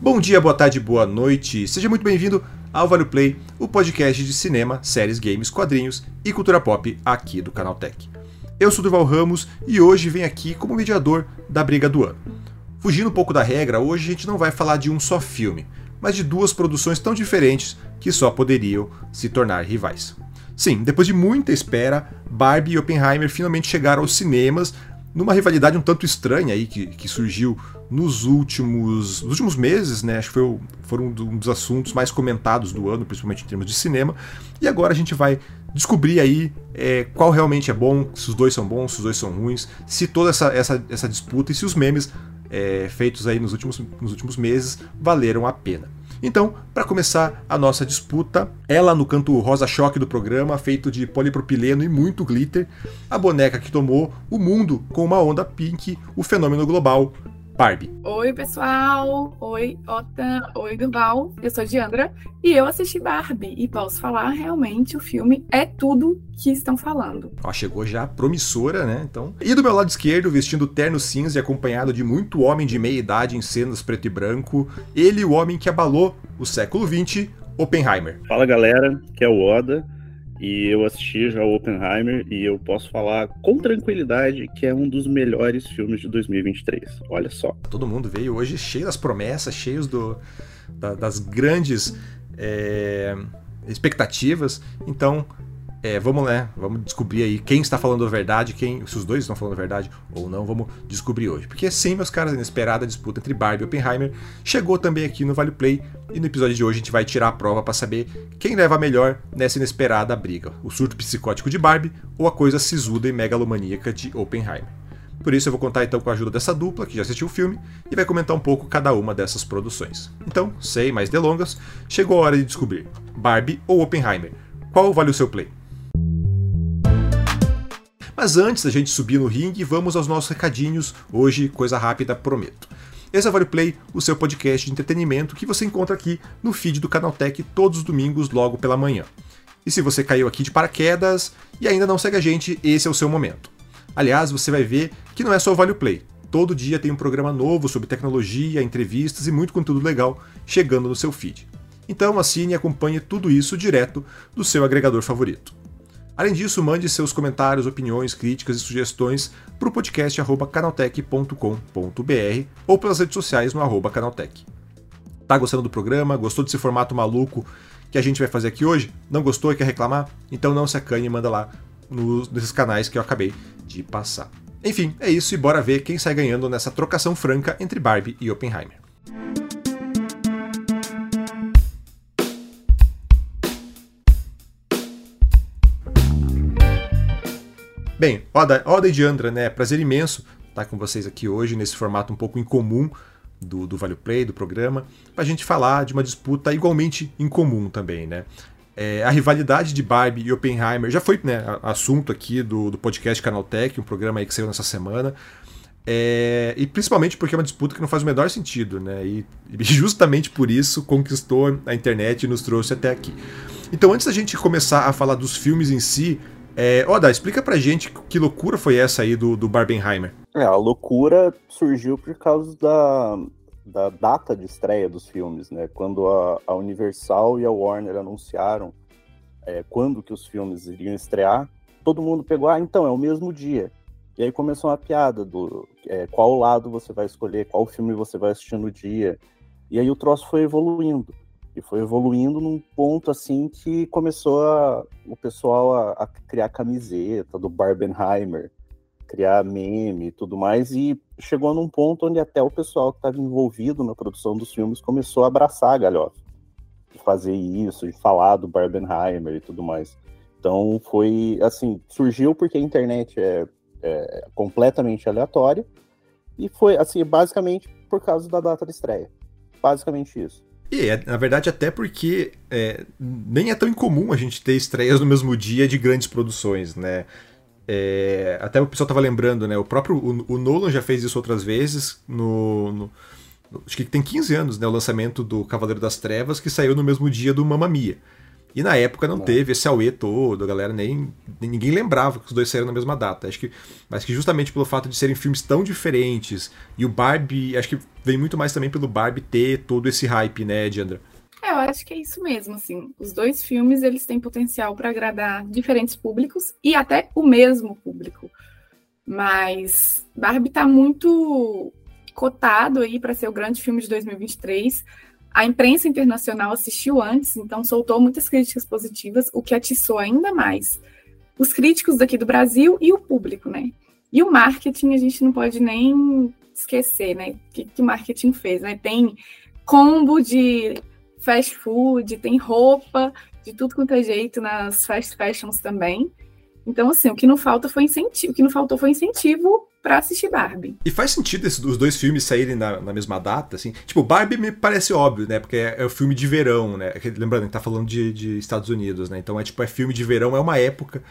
Bom dia, boa tarde, boa noite. Seja muito bem-vindo ao Vale Play, o podcast de cinema, séries, games, quadrinhos e cultura pop aqui do Canal Tech. Eu sou Durval Ramos e hoje venho aqui como mediador da briga do ano. Fugindo um pouco da regra, hoje a gente não vai falar de um só filme, mas de duas produções tão diferentes que só poderiam se tornar rivais. Sim, depois de muita espera, Barbie e Oppenheimer finalmente chegaram aos cinemas numa rivalidade um tanto estranha aí que, que surgiu nos últimos, nos últimos meses, né? Acho que foi, foram um dos assuntos mais comentados do ano, principalmente em termos de cinema. E agora a gente vai descobrir aí é, qual realmente é bom, se os dois são bons, se os dois são ruins, se toda essa, essa, essa disputa e se os memes é, feitos aí nos últimos, nos últimos meses valeram a pena. Então, para começar a nossa disputa, ela no canto rosa-choque do programa, feito de polipropileno e muito glitter, a boneca que tomou o mundo com uma onda pink, o fenômeno global, Barbie. Oi, pessoal. Oi, Ota. Oi, Duval. Eu sou Diandra e eu assisti Barbie e posso falar, realmente, o filme é tudo que estão falando. Ó, chegou já promissora, né? Então. E do meu lado esquerdo, vestindo terno cinza e acompanhado de muito homem de meia idade em cenas preto e branco, ele, o homem que abalou o século XX, Oppenheimer. Fala galera, que é o Oda. E eu assisti já o Oppenheimer e eu posso falar com tranquilidade que é um dos melhores filmes de 2023. Olha só. Todo mundo veio hoje cheio das promessas, cheios do, da, das grandes é, expectativas. Então, é, vamos né, vamos descobrir aí quem está falando a verdade, quem, se os dois estão falando a verdade ou não, vamos descobrir hoje. Porque sim, meus caras, a inesperada disputa entre Barbie e Oppenheimer chegou também aqui no Vale Play e no episódio de hoje a gente vai tirar a prova para saber quem leva melhor nessa inesperada briga, o surto psicótico de Barbie ou a coisa sisuda e megalomaníaca de Oppenheimer. Por isso eu vou contar então com a ajuda dessa dupla que já assistiu o filme e vai comentar um pouco cada uma dessas produções. Então, sem mais delongas, chegou a hora de descobrir Barbie ou Oppenheimer. Qual vale o seu play? Mas antes da gente subir no ringue, vamos aos nossos recadinhos. Hoje, coisa rápida, prometo. Esse é o Vale Play, o seu podcast de entretenimento que você encontra aqui no feed do Canaltech todos os domingos, logo pela manhã. E se você caiu aqui de paraquedas e ainda não segue a gente, esse é o seu momento. Aliás, você vai ver que não é só o Vale Play. Todo dia tem um programa novo sobre tecnologia, entrevistas e muito conteúdo legal chegando no seu feed. Então assine e acompanhe tudo isso direto do seu agregador favorito. Além disso, mande seus comentários, opiniões, críticas e sugestões para o podcast canaltech.com.br ou pelas redes sociais no arroba canaltech. Tá gostando do programa? Gostou desse formato maluco que a gente vai fazer aqui hoje? Não gostou e quer reclamar? Então não se acanhe e manda lá nos, nesses canais que eu acabei de passar. Enfim, é isso e bora ver quem sai ganhando nessa trocação franca entre Barbie e Oppenheimer. Bem, Oda, Oda e Diandra, né? Prazer imenso estar com vocês aqui hoje nesse formato um pouco incomum do, do Value Play, do programa, para a gente falar de uma disputa igualmente incomum também, né? É, a rivalidade de Barbie e Oppenheimer já foi né, assunto aqui do, do podcast Canaltech, um programa que saiu nessa semana. É, e principalmente porque é uma disputa que não faz o menor sentido, né? E, e justamente por isso conquistou a internet e nos trouxe até aqui. Então, antes da gente começar a falar dos filmes em si, é, Oda, explica pra gente que loucura foi essa aí do, do Barbenheimer. É, a loucura surgiu por causa da, da data de estreia dos filmes, né? Quando a, a Universal e a Warner anunciaram é, quando que os filmes iriam estrear, todo mundo pegou, ah, então, é o mesmo dia. E aí começou uma piada do é, qual lado você vai escolher, qual filme você vai assistir no dia. E aí o troço foi evoluindo. E foi evoluindo num ponto assim que começou a, o pessoal a, a criar camiseta do Barbenheimer, criar meme e tudo mais, e chegou num ponto onde até o pessoal que estava envolvido na produção dos filmes começou a abraçar a galhofa, de fazer isso, de falar do Barbenheimer e tudo mais. Então foi assim, surgiu porque a internet é, é completamente aleatória, e foi assim, basicamente por causa da data de estreia. Basicamente isso. E, é, na verdade, até porque é, nem é tão incomum a gente ter estreias no mesmo dia de grandes produções, né? É, até o pessoal estava lembrando, né? O próprio o, o, Nolan já fez isso outras vezes no, no, Acho que tem 15 anos, né? O lançamento do Cavaleiro das Trevas, que saiu no mesmo dia do Mamma Mia. E na época não, não. teve esse auê todo, a galera nem. Ninguém lembrava que os dois saíram na mesma data. Acho que, mas que justamente pelo fato de serem filmes tão diferentes, e o Barbie, acho que vem muito mais também pelo Barbie ter todo esse hype, né, Diandra? É, eu acho que é isso mesmo, assim. Os dois filmes, eles têm potencial para agradar diferentes públicos e até o mesmo público. Mas Barbie está muito cotado aí para ser o grande filme de 2023. A imprensa internacional assistiu antes, então soltou muitas críticas positivas, o que atiçou ainda mais os críticos daqui do Brasil e o público, né? E o marketing a gente não pode nem esquecer, né? O que, que o marketing fez, né? Tem combo de fast food, tem roupa, de tudo quanto é jeito nas fast fashions também. Então, assim, o que não falta foi incentivo, o que não faltou foi incentivo para assistir Barbie. E faz sentido esses, os dois filmes saírem na, na, mesma data, assim? Tipo, Barbie me parece óbvio, né? Porque é, é o filme de verão, né? Lembrando que tá falando de, de, Estados Unidos, né? Então é tipo, é filme de verão, é uma época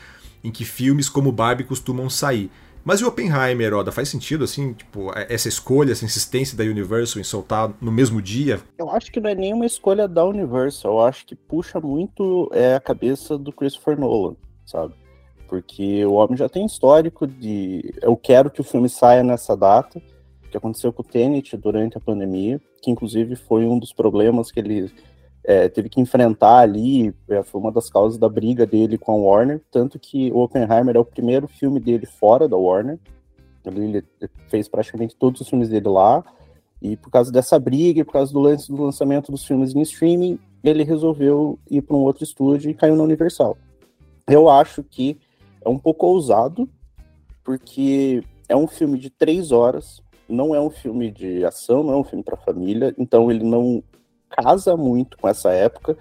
em que filmes como Barbie costumam sair. Mas o Oppenheimer, Oda, faz sentido, assim, tipo, é, essa escolha, essa insistência da Universal em soltar no mesmo dia? Eu acho que não é nenhuma escolha da Universal, eu acho que puxa muito é, a cabeça do Christopher Nolan, sabe? Porque o homem já tem histórico de eu quero que o filme saia nessa data, que aconteceu com o Tenet durante a pandemia, que inclusive foi um dos problemas que ele é, teve que enfrentar ali, é, foi uma das causas da briga dele com a Warner, tanto que o Oppenheimer é o primeiro filme dele fora da Warner, ele, fez praticamente todos os filmes dele lá, e por causa dessa briga, e por causa do, lance, do lançamento dos filmes em streaming, ele resolveu ir para um outro estúdio e caiu na Universal. Eu acho que é um pouco ousado, porque é um filme de três horas, não é um filme de ação, não é um filme para família, então ele não casa muito com essa época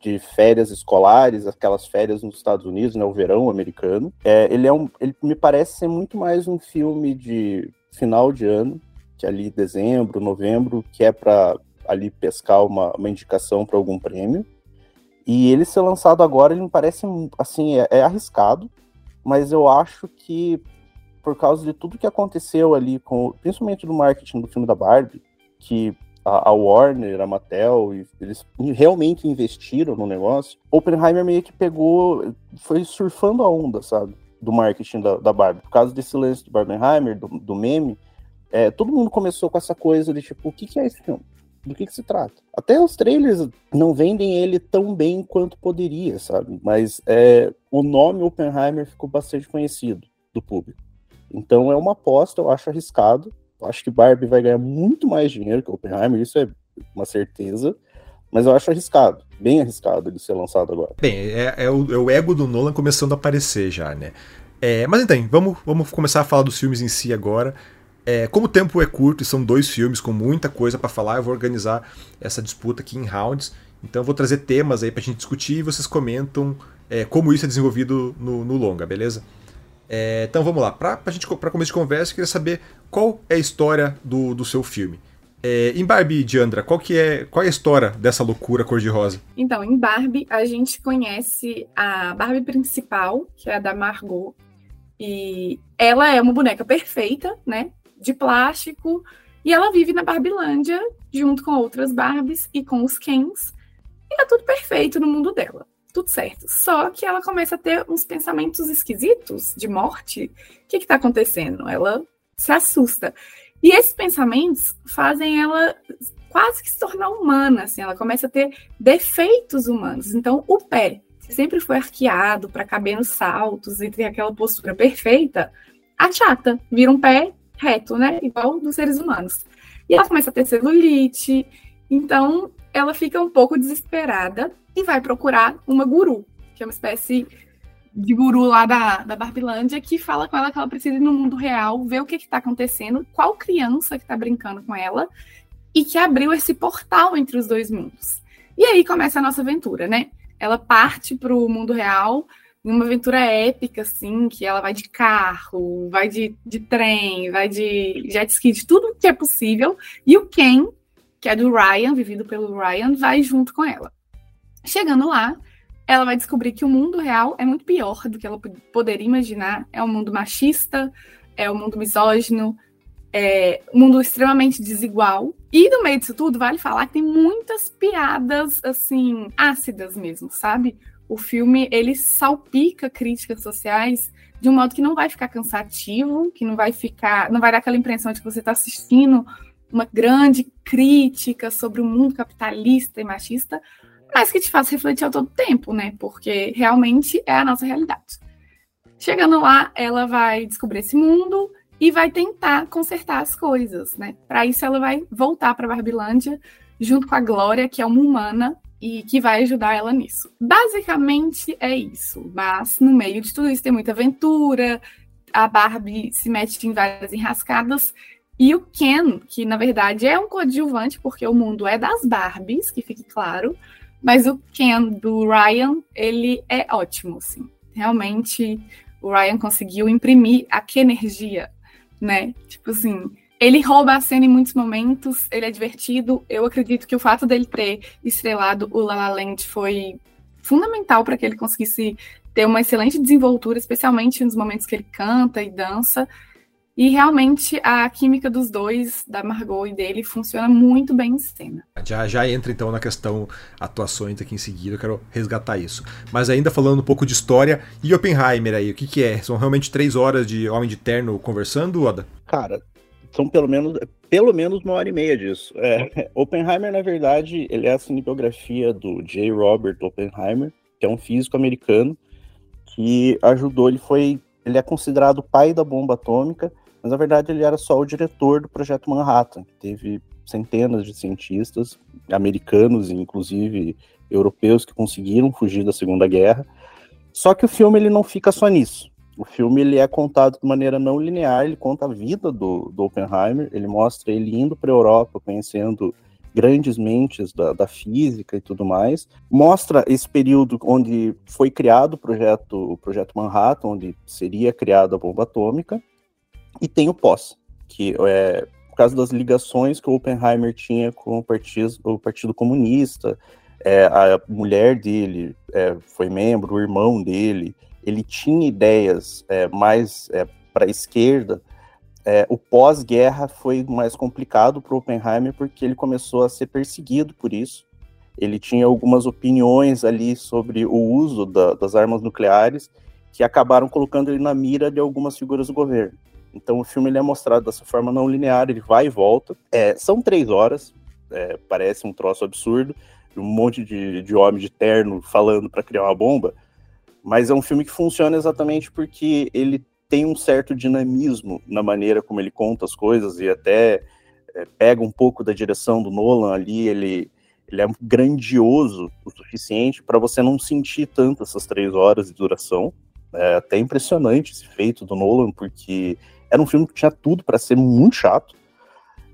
de férias escolares, aquelas férias nos Estados Unidos, né, o verão americano. É, ele é um, ele me parece ser muito mais um filme de final de ano, que é ali dezembro, novembro, que é para ali pescar uma, uma indicação para algum prêmio. E ele ser lançado agora, ele me parece assim, é, é arriscado, mas eu acho que por causa de tudo que aconteceu ali, com, principalmente do marketing do filme da Barbie, que a, a Warner, a Mattel, eles realmente investiram no negócio, Oppenheimer meio que pegou, foi surfando a onda, sabe? Do marketing da, da Barbie. Por causa desse lance do Barbenheimer, do, do meme, é, todo mundo começou com essa coisa de tipo, o que, que é esse filme? Do que, que se trata? Até os trailers não vendem ele tão bem quanto poderia, sabe? Mas é, o nome Oppenheimer ficou bastante conhecido do público. Então é uma aposta, eu acho arriscado, acho que Barbie vai ganhar muito mais dinheiro que Oppenheimer, isso é uma certeza. Mas eu acho arriscado, bem arriscado de ser lançado agora. Bem, é, é, o, é o, ego do Nolan começando a aparecer já, né? É, mas então, vamos, vamos começar a falar dos filmes em si agora. É, como o tempo é curto e são dois filmes com muita coisa para falar, eu vou organizar essa disputa aqui em rounds. Então eu vou trazer temas aí pra gente discutir e vocês comentam é, como isso é desenvolvido no, no longa, beleza? É, então vamos lá, para gente para começo de conversa, eu queria saber qual é a história do, do seu filme. É, em Barbie, Diandra, qual que é qual é a história dessa loucura cor-de-rosa? Então, em Barbie a gente conhece a Barbie principal, que é a da Margot, e ela é uma boneca perfeita, né, de plástico, e ela vive na Barbilândia junto com outras Barbies e com os Kens, e tá tudo perfeito no mundo dela tudo certo. Só que ela começa a ter uns pensamentos esquisitos de morte. O que está acontecendo? Ela se assusta. E esses pensamentos fazem ela quase que se tornar humana, assim, ela começa a ter defeitos humanos. Então, o pé, sempre foi arqueado para caber nos saltos e ter aquela postura perfeita, achata, vira um pé reto, né? Igual dos seres humanos. E ela começa a ter celulite. Então, ela fica um pouco desesperada e vai procurar uma guru, que é uma espécie de guru lá da, da Barbilândia, que fala com ela que ela precisa ir no mundo real, ver o que está acontecendo, qual criança que está brincando com ela, e que abriu esse portal entre os dois mundos. E aí começa a nossa aventura, né? Ela parte para o mundo real, numa aventura épica, assim, que ela vai de carro, vai de, de trem, vai de jet ski, de tudo que é possível, e o Ken, que é do Ryan, vivido pelo Ryan, vai junto com ela. Chegando lá, ela vai descobrir que o mundo real é muito pior do que ela poderia imaginar. É um mundo machista, é um mundo misógino, é, um mundo extremamente desigual. E no meio disso tudo, vale falar que tem muitas piadas, assim, ácidas mesmo, sabe? O filme, ele salpica críticas sociais de um modo que não vai ficar cansativo, que não vai ficar, não vai dar aquela impressão de que você está assistindo uma grande crítica sobre o mundo capitalista e machista, mas que te faz refletir ao todo tempo, né? Porque realmente é a nossa realidade. Chegando lá, ela vai descobrir esse mundo, e vai tentar consertar as coisas, né? Para isso ela vai voltar para Barbilândia junto com a Glória, que é uma humana e que vai ajudar ela nisso. Basicamente é isso, mas no meio de tudo isso tem muita aventura, a Barbie se mete em várias enrascadas e o Ken, que na verdade é um coadjuvante porque o mundo é das Barbies, que fique claro, mas o Ken do Ryan, ele é ótimo, assim. Realmente o Ryan conseguiu imprimir a que energia né? Tipo assim, ele rouba a cena em muitos momentos, ele é divertido. Eu acredito que o fato dele ter estrelado o La La Land foi fundamental para que ele conseguisse ter uma excelente desenvoltura, especialmente nos momentos que ele canta e dança. E realmente a química dos dois, da Margot e dele, funciona muito bem em cena. Já, já entra então na questão atuações aqui em seguida, eu quero resgatar isso. Mas ainda falando um pouco de história, e Oppenheimer aí, o que, que é? São realmente três horas de Homem de Terno conversando, Oda? Cara, são pelo menos, pelo menos uma hora e meia disso. É, Oppenheimer, na verdade, ele é a cinebiografia do J. Robert Oppenheimer, que é um físico americano que ajudou, ele foi, ele é considerado o pai da bomba atômica, mas na verdade ele era só o diretor do projeto Manhattan, que teve centenas de cientistas americanos e inclusive europeus que conseguiram fugir da Segunda Guerra. Só que o filme ele não fica só nisso. O filme ele é contado de maneira não linear, ele conta a vida do, do Oppenheimer, ele mostra ele indo para a Europa, conhecendo grandes mentes da, da, física e tudo mais. Mostra esse período onde foi criado o projeto, o projeto Manhattan, onde seria criada a bomba atômica, e tem o pós, que é por causa das ligações que o Oppenheimer tinha com o Partido, o partido Comunista, é, a mulher dele é, foi membro, o irmão dele, ele tinha ideias é, mais é, para a esquerda. É, o pós-guerra foi mais complicado para Oppenheimer porque ele começou a ser perseguido por isso. Ele tinha algumas opiniões ali sobre o uso da, das armas nucleares que acabaram colocando ele na mira de algumas figuras do governo. Então o filme ele é mostrado dessa forma não linear, ele vai e volta. É, são três horas, é, parece um troço absurdo, um monte de, de homem de terno falando para criar uma bomba, mas é um filme que funciona exatamente porque ele tem um certo dinamismo na maneira como ele conta as coisas e até é, pega um pouco da direção do Nolan ali, ele, ele é grandioso o suficiente para você não sentir tanto essas três horas de duração. É até impressionante esse feito do Nolan, porque era um filme que tinha tudo para ser muito chato,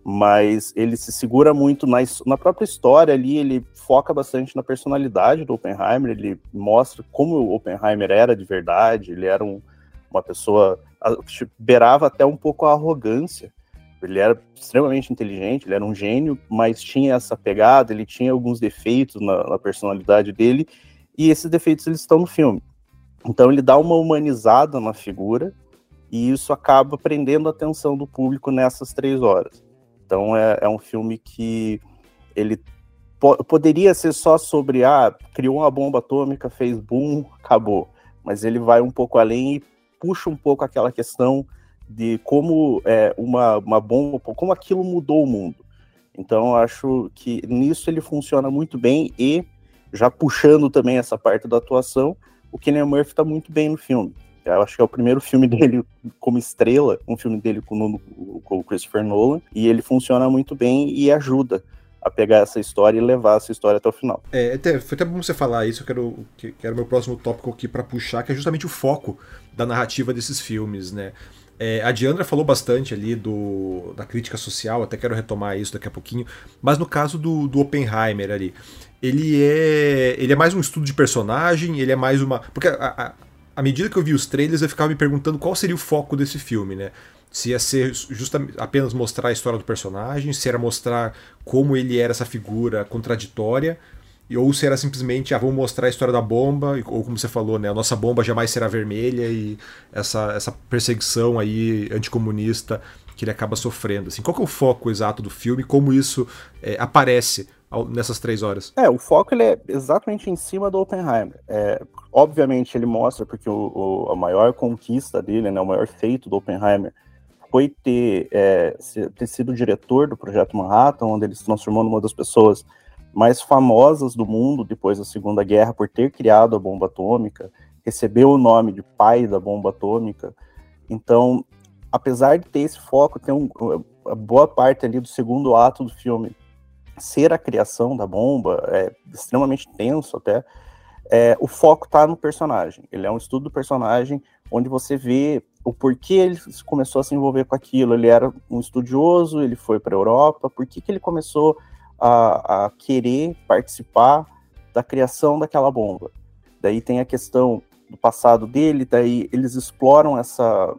mas ele se segura muito na, na própria história ali, ele foca bastante na personalidade do Oppenheimer, ele mostra como o Oppenheimer era de verdade, ele era um, uma pessoa que beirava até um pouco a arrogância. Ele era extremamente inteligente, ele era um gênio, mas tinha essa pegada, ele tinha alguns defeitos na, na personalidade dele, e esses defeitos eles estão no filme. Então ele dá uma humanizada na figura, e isso acaba prendendo a atenção do público nessas três horas. Então é, é um filme que ele po poderia ser só sobre ah, criou uma bomba atômica, fez boom, acabou. Mas ele vai um pouco além e puxa um pouco aquela questão de como é, uma, uma bomba, como aquilo mudou o mundo. Então acho que nisso ele funciona muito bem e já puxando também essa parte da atuação, o Kenny Murphy está muito bem no filme. Eu acho que é o primeiro filme dele como estrela, um filme dele com, com o Christopher Nolan, e ele funciona muito bem e ajuda a pegar essa história e levar essa história até o final. É, até, foi até bom você falar isso, eu quero, que, que era o meu próximo tópico aqui para puxar, que é justamente o foco da narrativa desses filmes, né? É, a Diandra falou bastante ali do, da crítica social, até quero retomar isso daqui a pouquinho, mas no caso do, do Oppenheimer ali, ele é, ele é mais um estudo de personagem, ele é mais uma. Porque a, à medida que eu vi os trailers, eu ficava me perguntando qual seria o foco desse filme, né? Se ia ser justamente apenas mostrar a história do personagem, se era mostrar como ele era essa figura contraditória, ou se era simplesmente, ah, vamos mostrar a história da bomba, ou como você falou, né, a nossa bomba jamais será vermelha e essa, essa perseguição aí anticomunista que ele acaba sofrendo. Assim. Qual que é o foco exato do filme? Como isso é, aparece nessas três horas? É, o foco ele é exatamente em cima do Oppenheimer. É, obviamente ele mostra porque o, o, a maior conquista dele, né, o maior feito do Oppenheimer foi ter, é, ter sido diretor do Projeto Manhattan, onde ele se transformou numa das pessoas mais famosas do mundo depois da Segunda Guerra por ter criado a bomba atômica, recebeu o nome de pai da bomba atômica. Então, apesar de ter esse foco, tem um, boa parte ali do segundo ato do filme ser a criação da bomba, é extremamente tenso até. É, o foco está no personagem. Ele é um estudo do personagem onde você vê o porquê ele começou a se envolver com aquilo. Ele era um estudioso, ele foi para a Europa, por que, que ele começou a, a, querer participar da criação daquela bomba. Daí tem a questão do passado dele, daí eles exploram essa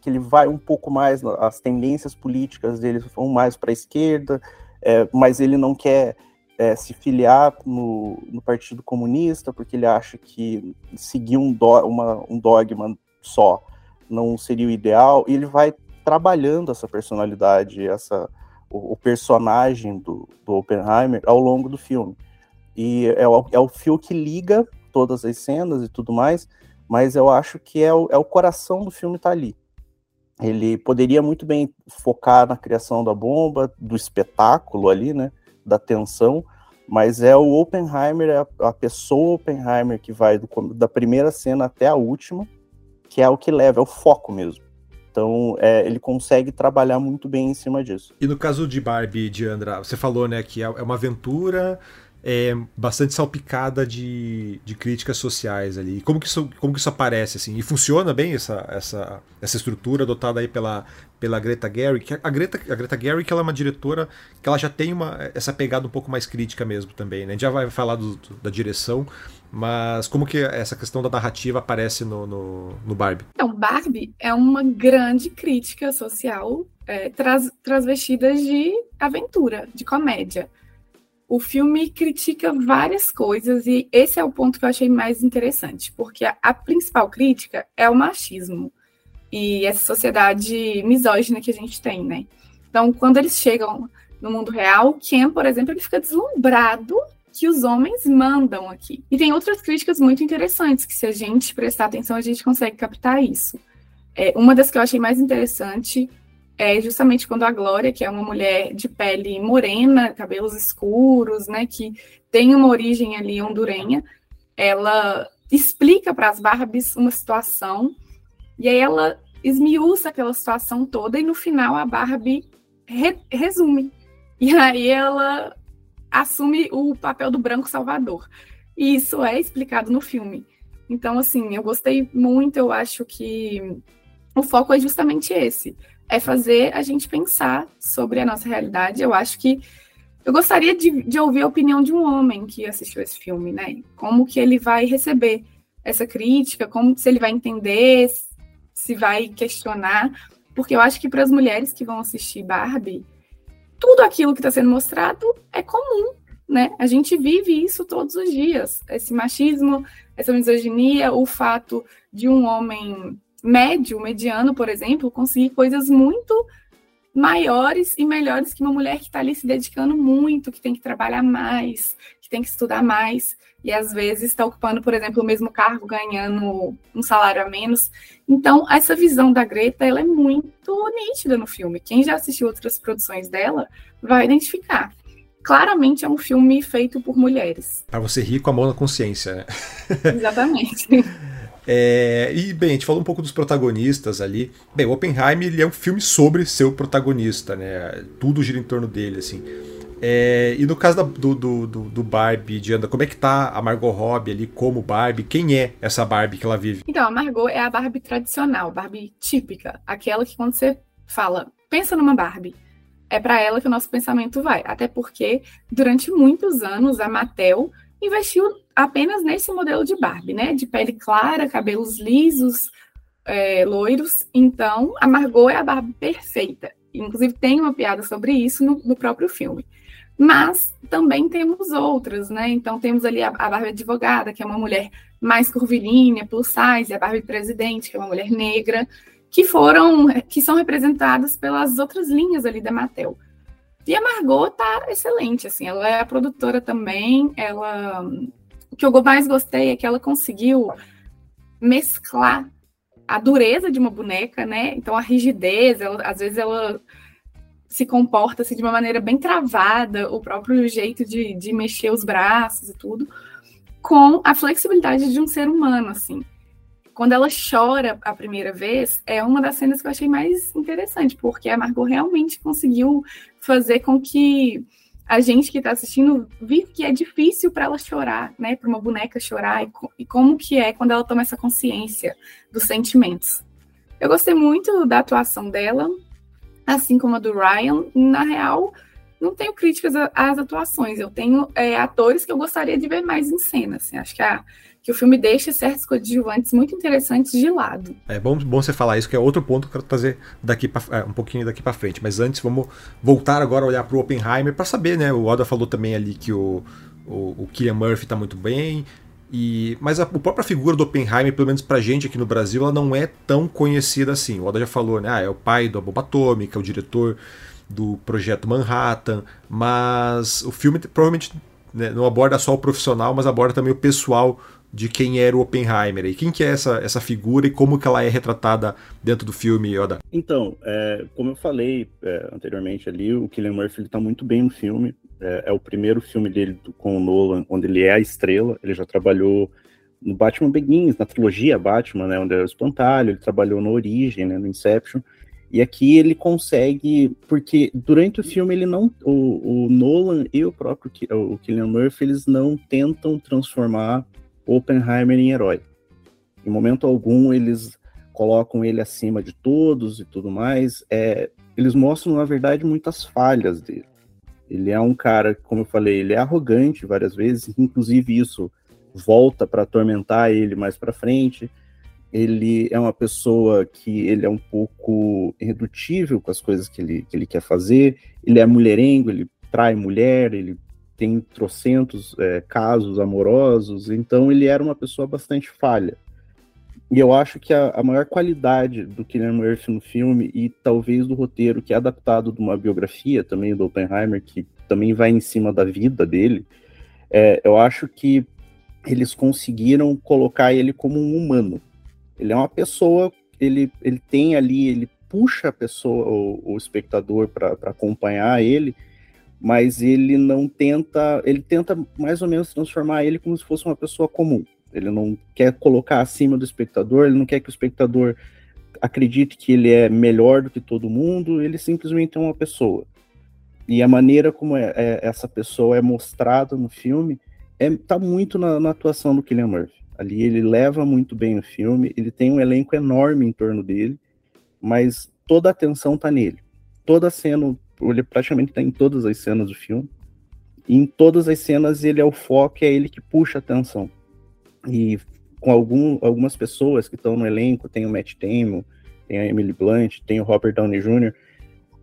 que ele vai um pouco mais as tendências políticas dele vão mais para a esquerda, é, mas ele não quer é, se filiar no, no, Partido Comunista porque ele acha que seguir um, do, uma, um dogma só não seria o ideal. E ele vai trabalhando essa personalidade, essa o, o personagem do, do, Oppenheimer ao longo do filme. E é o, é o fio que liga todas as cenas e tudo mais, mas eu acho que é o, é o coração do filme tá ali. Ele poderia muito bem focar na criação da bomba, do espetáculo ali, né, da tensão, mas é o Oppenheimer, é a, pessoa Oppenheimer que vai do, da primeira cena até a última, que é o que leva, é o foco mesmo. Então, é, ele consegue trabalhar muito bem em cima disso. E no caso de Barbie, de Andra, você falou, né, que é, é uma aventura é, bastante salpicada de, de críticas sociais ali. Como que, isso, como que isso aparece, assim? E funciona bem essa, essa, essa estrutura adotada aí pela, pela Greta Gerwig? A Greta, a Greta Gerwig, ela é uma diretora que ela já tem uma, essa pegada um pouco mais crítica mesmo também, né? A gente já vai falar do, do, da direção, mas como que essa questão da narrativa aparece no, no, no Barbie? Então, Barbie é uma grande crítica social é, tras, transvestida de aventura, de comédia. O filme critica várias coisas e esse é o ponto que eu achei mais interessante, porque a, a principal crítica é o machismo e essa sociedade misógina que a gente tem, né? Então, quando eles chegam no mundo real, Ken, por exemplo, ele fica deslumbrado que os homens mandam aqui. E tem outras críticas muito interessantes, que se a gente prestar atenção, a gente consegue captar isso. É, uma das que eu achei mais interessante é justamente quando a Glória, que é uma mulher de pele morena, cabelos escuros, né, que tem uma origem ali hondurenha, ela explica para as Barbies uma situação e aí ela esmiuça aquela situação toda e no final a Barbie re resume. E aí ela assume o papel do branco salvador. E isso é explicado no filme. Então, assim, eu gostei muito, eu acho que o foco é justamente esse. É fazer a gente pensar sobre a nossa realidade. Eu acho que eu gostaria de, de, ouvir a opinião de um homem que assistiu esse filme, né? Como que ele vai receber essa crítica, como se ele vai entender, se vai questionar, porque eu acho que para as mulheres que vão assistir Barbie, tudo aquilo que está sendo mostrado é comum, né? A gente vive isso todos os dias. Esse machismo, essa misoginia, o fato de um homem médio, mediano, por exemplo, conseguir coisas muito maiores e melhores que uma mulher que está ali se dedicando muito, que tem que trabalhar mais, que tem que estudar mais e às vezes está ocupando, por exemplo, o mesmo cargo, ganhando um salário a menos. Então, essa visão da Greta ela é muito nítida no filme. Quem já assistiu outras produções dela vai identificar. Claramente é um filme feito por mulheres. Para você rir com a mão na consciência, né? Exatamente. É, e, bem, a gente falou um pouco dos protagonistas ali. Bem, o Oppenheimer ele é um filme sobre seu protagonista, né? Tudo gira em torno dele, assim. É, e no caso da, do, do, do, Barbie, Diana, como é que tá a Margot Robbie ali como Barbie? Quem é essa Barbie que ela vive? Então, a Margot é a Barbie tradicional, Barbie típica. Aquela que quando você fala, pensa numa Barbie, é para ela que o nosso pensamento vai. Até porque, durante muitos anos, a Mattel investiu apenas nesse modelo de Barbie, né? De pele clara, cabelos lisos, é, loiros. Então, a Margot é a Barbie perfeita. Inclusive, tem uma piada sobre isso no, no próprio filme. Mas também temos outras, né? Então temos ali a, a Barbie advogada, que é uma mulher mais curvilínea, plus size, a Barbie presidente, que é uma mulher negra. que foram, que são representadas pelas outras linhas ali da Mattel. E a Margot tá excelente, assim, ela é a produtora também, ela... O que eu mais gostei é que ela conseguiu mesclar a dureza de uma boneca, né? Então a rigidez, ela, às vezes ela se comporta assim, de uma maneira bem travada, o próprio jeito de, de mexer os braços e tudo, com a flexibilidade de um ser humano, assim quando ela chora a primeira vez, é uma das cenas que eu achei mais interessante, porque a Margot realmente conseguiu fazer com que a gente que está assistindo vive que é difícil para ela chorar, né? Para uma boneca chorar, e, e, como que é quando ela toma essa consciência dos sentimentos. Eu gostei muito da atuação dela, assim como a do Ryan. Na real, não tenho críticas às atuações, eu tenho é, atores que eu gostaria de ver mais em cena. Assim, acho que a que o filme deixa certos coadjuvantes muito interessantes de lado. É bom, bom você falar isso, que é outro ponto que eu quero trazer daqui pra, é, um pouquinho daqui para frente. Mas antes, vamos voltar agora a olhar para o Oppenheimer para saber, né? O Oda falou também ali que o, o, o Killian Murphy está muito bem. E, mas a, a, própria figura do Oppenheimer, pelo menos pra gente aqui no Brasil, ela não é tão conhecida assim. O Oda já falou, né? Ah, é o pai da bomba atômica, o diretor do projeto Manhattan, mas o filme provavelmente né, não aborda só o profissional, mas aborda também o pessoal de quem era o Oppenheimer e quem que é essa, essa figura e como que ela é retratada dentro do filme, Yoda? Então, é, como eu falei é, anteriormente ali, o Killian Murphy está muito bem no filme. É, é, o primeiro filme dele com o Nolan, onde ele é a estrela. Ele já trabalhou no Batman Begins, na trilogia Batman, né, onde é o Espantalho. Ele trabalhou no Origem, né, no Inception. E aqui ele consegue, porque durante o filme ele não, o, o Nolan e o próprio o Killian Murphy, eles não tentam transformar Oppenheimer em herói. Em momento algum eles colocam ele acima de todos e tudo mais. É, eles mostram, na verdade, muitas falhas dele. Ele é um cara, como eu falei, ele é arrogante várias vezes, inclusive isso volta para atormentar ele mais para frente. Ele é uma pessoa que ele é um pouco irredutível com as coisas que ele, que ele quer fazer. Ele é mulherengo, ele trai mulher, ele tem trocentos é, casos amorosos, então ele era uma pessoa bastante falha. E eu acho que a, a, maior qualidade do Killian Murphy no filme, e talvez do roteiro, que é adaptado de uma biografia também do Oppenheimer, que também vai em cima da vida dele, é, eu acho que eles conseguiram colocar ele como um humano. Ele é uma pessoa, ele, ele tem ali, ele puxa a pessoa, o, o espectador, para acompanhar ele, mas ele não tenta, ele tenta mais ou menos transformar ele como se fosse uma pessoa comum. Ele não quer colocar acima do espectador, ele não quer que o espectador acredite que ele é melhor do que todo mundo, ele simplesmente é uma pessoa. E a maneira como é, é, essa pessoa é mostrada no filme é, tá muito na, na atuação do Killian Murphy. Ali ele leva muito bem o filme, ele tem um elenco enorme em torno dele, mas toda a atenção tá nele. Toda cena, ele praticamente está em todas as cenas do filme. E em todas as cenas ele é o foco, é ele que puxa a atenção. E com algum, algumas pessoas que estão no elenco, tem o Matt Damon, tem a Emily Blunt, tem o Robert Downey Jr.,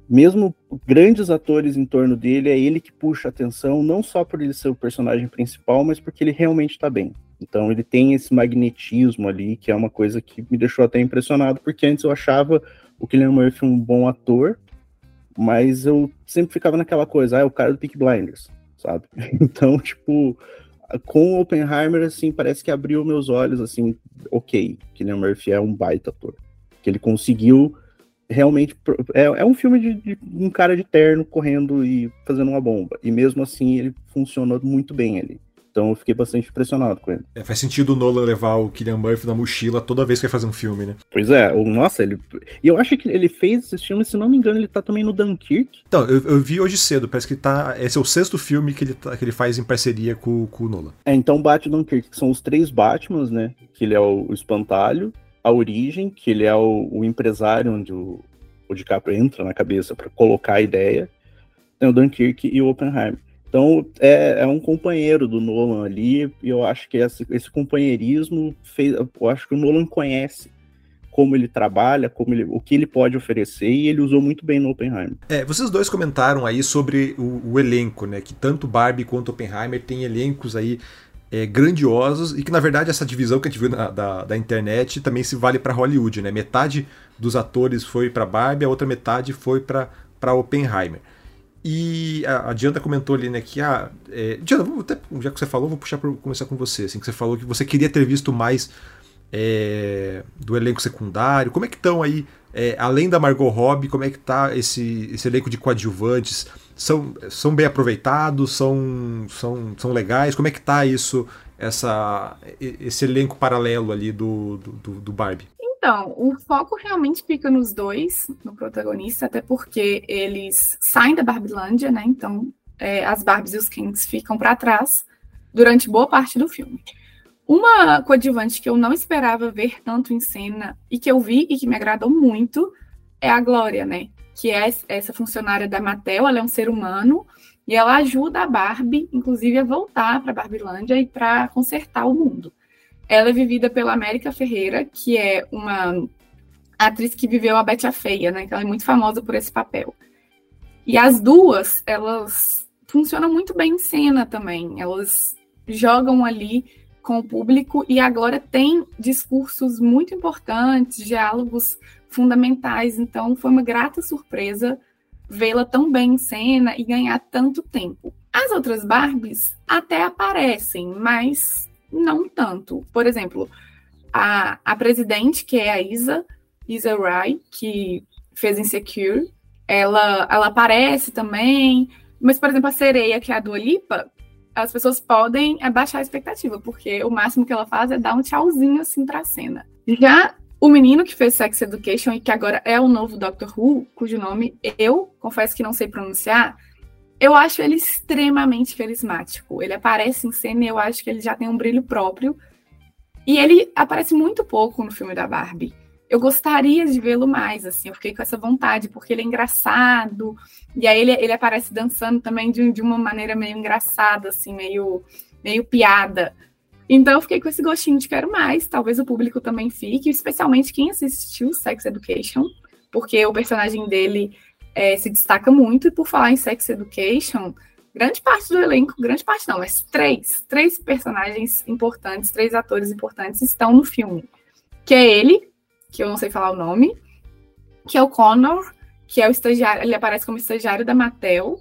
mesmo grandes atores em torno dele, é ele que puxa a atenção, não só por ele ser o personagem principal, mas porque ele realmente está bem. Então ele tem esse magnetismo ali, que é uma coisa que me deixou até impressionado, porque antes eu achava o Killian Murphy um bom ator, mas eu sempre ficava naquela coisa, ah, é o cara do Peak Blinders, sabe? Então, tipo, com o Oppenheimer, assim, parece que abriu meus olhos, assim, ok, Killian Murphy é um baita ator. Que ele conseguiu realmente. É, é um filme de, de, um cara de terno correndo e fazendo uma bomba. E mesmo assim, ele funcionou muito bem ali. Então eu fiquei bastante impressionado com ele. É, faz sentido o Nolan levar o Killian Murphy na mochila toda vez que vai fazer um filme, né? Pois é, o, nossa, ele. E eu acho que ele fez esse filme, se não me engano, ele tá também no Dunkirk. Então, eu, eu vi hoje cedo, parece que tá. Esse é o sexto filme que ele, tá, que ele faz em parceria com, com o Nolan. É, então bate Dunkirk, que são os três Batmans, né? Que ele é o, o espantalho, a origem, que ele é o, o empresário onde o, o DiCaprio entra na cabeça para colocar a ideia. Tem o Dunkirk e o Oppenheimer. Então é, é, um companheiro do Nolan ali, e eu acho que esse, esse companheirismo fez. Eu acho que o Nolan conhece como ele trabalha, como ele, o que ele pode oferecer, e ele usou muito bem no Oppenheimer. É, vocês dois comentaram aí sobre o, o elenco, né? Que tanto Barbie quanto Oppenheimer têm elencos aí é, grandiosos e que na verdade essa divisão que a gente viu na, da, da internet também se vale para Hollywood, né? Metade dos atores foi para Barbie, a outra metade foi para Oppenheimer. E a, a comentou ali, né, que a. Ah, é, Diana, até, já que você falou, vou puxar para começar com você. Assim, que você falou que você queria ter visto mais é, do elenco secundário. Como é que estão aí, é, além da Margot Robbie, como é que tá esse, esse elenco de coadjuvantes? São, são bem aproveitados? São, são, são legais? Como é que tá isso, essa, esse elenco paralelo ali do, do, do Barbie? Então, o foco realmente fica nos dois, no protagonista, até porque eles saem da Barbilândia, né? Então, é, as Barbies e os Kings ficam para trás durante boa parte do filme. Uma coadjuvante que eu não esperava ver tanto em cena e que eu vi e que me agradou muito é a Glória, né? Que é essa funcionária da Mattel, ela é um ser humano e ela ajuda a Barbie, inclusive, a voltar para a Barbilândia e para consertar o mundo. Ela é vivida pela América Ferreira, que é uma atriz que viveu a Betty a Feia, né? Ela é muito famosa por esse papel. E as duas, elas funcionam muito bem em cena também. Elas jogam ali com o público e a Glória tem discursos muito importantes, diálogos fundamentais. Então, foi uma grata surpresa vê-la tão bem em cena e ganhar tanto tempo. As outras Barbies até aparecem, mas não tanto. Por exemplo, a, a presidente, que é a Isa, Isa Rai, que fez Insecure, ela, ela aparece também. Mas, por exemplo, a sereia, que é a do Lipa, as pessoas podem abaixar a expectativa, porque o máximo que ela faz é dar um tchauzinho assim pra cena. Já o menino que fez Sex Education e que agora é o novo Doctor Who, cujo nome eu confesso que não sei pronunciar, eu acho ele extremamente carismático. Ele aparece em cena e eu acho que ele já tem um brilho próprio. E ele aparece muito pouco no filme da Barbie. Eu gostaria de vê-lo mais, assim, eu fiquei com essa vontade, porque ele é engraçado, e aí ele, ele aparece dançando também de, de uma maneira meio engraçada, assim, meio, meio piada. Então eu fiquei com esse gostinho de quero mais, talvez o público também fique, especialmente quem assistiu Sex Education, porque o personagem dele é, se destaca muito. E por falar em Sex Education, grande parte do elenco, grande parte não, mas três, três personagens importantes, três atores importantes estão no filme. Que é ele, que eu não sei falar o nome, que é o Connor, que é o estagiário, ele aparece como estagiário da Mattel.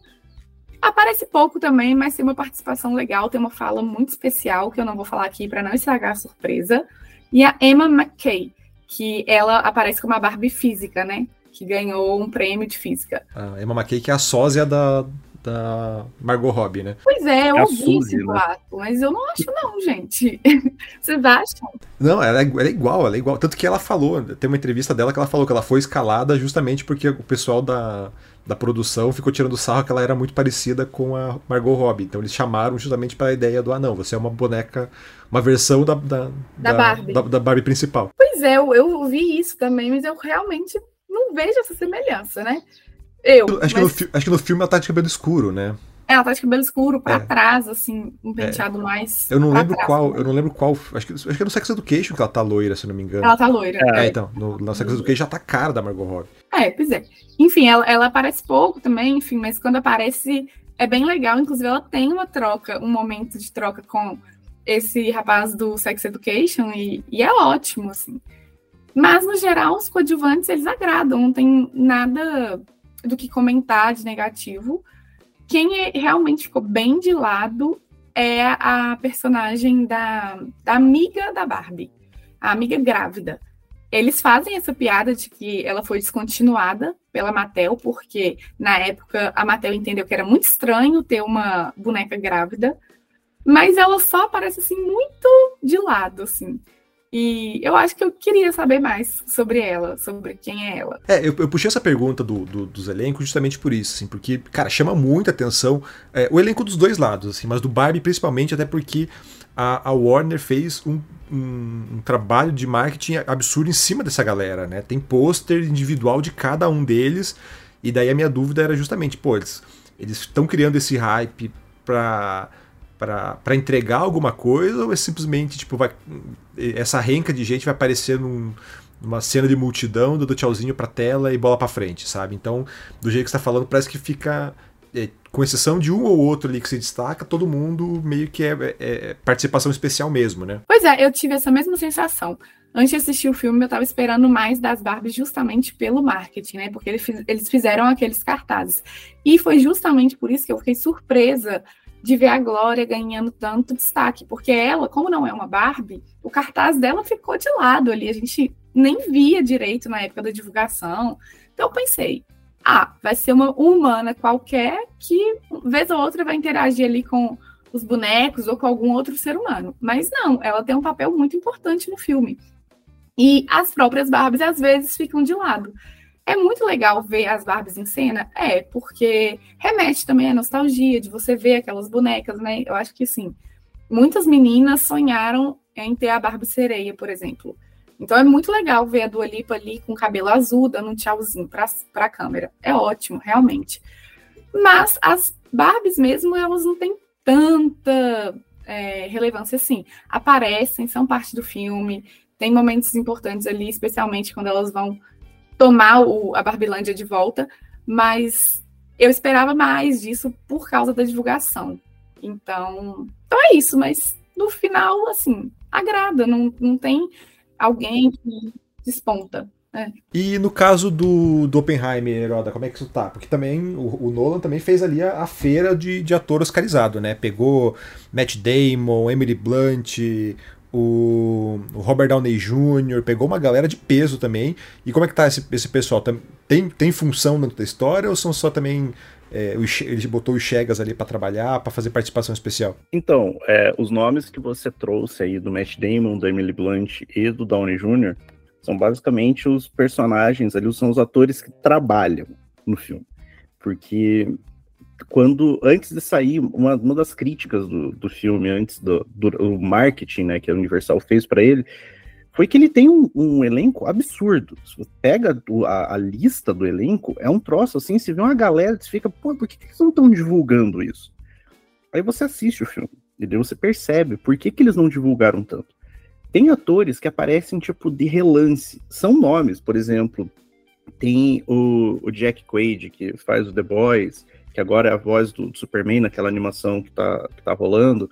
Aparece pouco também, mas tem uma participação legal, tem uma fala muito especial que eu não vou falar aqui para não estragar a surpresa. E a Emma McKay, que ela aparece como a Barbie física, né? Que ganhou um prêmio de física. A Emma McKay, que é a sósia da, da Margot Robbie, né? Pois é, eu é ouvi esse né? boato, mas eu não acho não, gente. Vocês acham? Não, ela é, ela é, igual, ela é igual. Tanto que ela falou, tem uma entrevista dela que ela falou que ela foi escalada justamente porque o pessoal da, da produção ficou tirando sarro que ela era muito parecida com a Margot Robbie. Então eles chamaram justamente para a ideia do, ah não, você é uma boneca, uma versão da, da, da, da Barbie. Da, da Barbie principal. Pois é, eu, eu vi isso também, mas eu realmente não vejo essa semelhança, né? Eu. Acho, mas... que no, acho que no filme ela tá de cabelo escuro, né? É, ela tá de cabelo escuro pra é. trás, assim, um penteado é. mais. Eu não lembro trás, qual, né? eu não lembro qual. Acho que, acho que é no Sex Education que ela tá loira, se não me engano. Ela tá loira. É, é então, no, no Sex Education já tá cara da Margot Robbie. É, pois é. Enfim, ela, ela aparece pouco também, enfim, mas quando aparece é bem legal. Inclusive, ela tem uma troca, um momento de troca com esse rapaz do Sex Education e, e é ótimo, assim. Mas, no geral, os coadjuvantes, eles agradam, não tem nada do que comentar de negativo. Quem é, realmente ficou bem de lado é a personagem da, da amiga da Barbie, a amiga grávida. Eles fazem essa piada de que ela foi descontinuada pela Mattel, porque na época a Mattel entendeu que era muito estranho ter uma boneca grávida, mas ela só aparece assim muito de lado, assim. E eu acho que eu queria saber mais sobre ela, sobre quem é ela. É, eu, eu puxei essa pergunta do, do, dos elencos justamente por isso, assim, porque, cara, chama muita atenção é, o elenco dos dois lados, assim, mas do Barbie principalmente, até porque a, a Warner fez um, um, um, trabalho de marketing absurdo em cima dessa galera, né? Tem pôster individual de cada um deles, e daí a minha dúvida era justamente, pô, eles estão criando esse hype pra para entregar alguma coisa ou é simplesmente tipo vai essa renca de gente vai aparecer num, numa cena de multidão dando tchauzinho para tela e bola para frente, sabe? Então, do jeito que está falando, parece que fica é, com exceção de um ou outro ali que se destaca, todo mundo meio que é, é, é participação especial mesmo, né? Pois é, eu tive essa mesma sensação. Antes de assistir o filme, eu estava esperando mais das Barbies justamente pelo marketing, né? Porque eles fizeram aqueles cartazes. E foi justamente por isso que eu fiquei surpresa de ver a Glória ganhando tanto destaque, porque ela, como não é uma Barbie, o cartaz dela ficou de lado ali, a gente nem via direito na época da divulgação. Então eu pensei, ah, vai ser uma humana qualquer que, vez ou outra, vai interagir ali com os bonecos ou com algum outro ser humano. Mas não, ela tem um papel muito importante no filme. E as próprias Barbies às vezes ficam de lado. É muito legal ver as Barbies em cena? É, porque remete também à nostalgia de você ver aquelas bonecas, né? Eu acho que sim. Muitas meninas sonharam em ter a Barbie sereia, por exemplo. Então é muito legal ver a Dua Lipa ali com cabelo azul, dando um tchauzinho para a câmera. É ótimo, realmente. Mas as Barbies mesmo, elas não têm tanta é, relevância assim. Aparecem, são parte do filme, tem momentos importantes ali, especialmente quando elas vão tomar o, a Barbilândia de volta, mas eu esperava mais disso por causa da divulgação. Então, então é isso, mas no final, assim, agrada, não, não tem alguém que desponta. É. E no caso do, do Oppenheimer, como é que isso tá? Porque também o, o Nolan também fez ali a, a, feira de, de ator oscarizado, né? Pegou Matt Damon, Emily Blunt, o, Robert Downey Jr., pegou uma galera de peso também. E como é que tá esse, esse pessoal? Tem, tem função dentro da história ou são só também. É, ele botou os Chegas ali para trabalhar, para fazer participação especial? Então, é, os nomes que você trouxe aí do Matt Damon, da Emily Blunt e do Downey Jr. são basicamente os personagens ali, são os atores que trabalham no filme. Porque quando antes de sair, uma, uma das críticas do, do filme, antes do, do marketing né, que a Universal fez para ele, foi que ele tem um, um elenco absurdo. Se você pega a, a, lista do elenco, é um troço assim, se vê uma galera, você fica, pô, por que, que eles não estão divulgando isso? Aí você assiste o filme, e daí você percebe por que, que eles não divulgaram tanto. Tem atores que aparecem, tipo, de relance. São nomes, por exemplo, tem o, o Jack Quaid, que faz o The Boys, que agora é a voz do, do Superman naquela animação que tá, que tá rolando,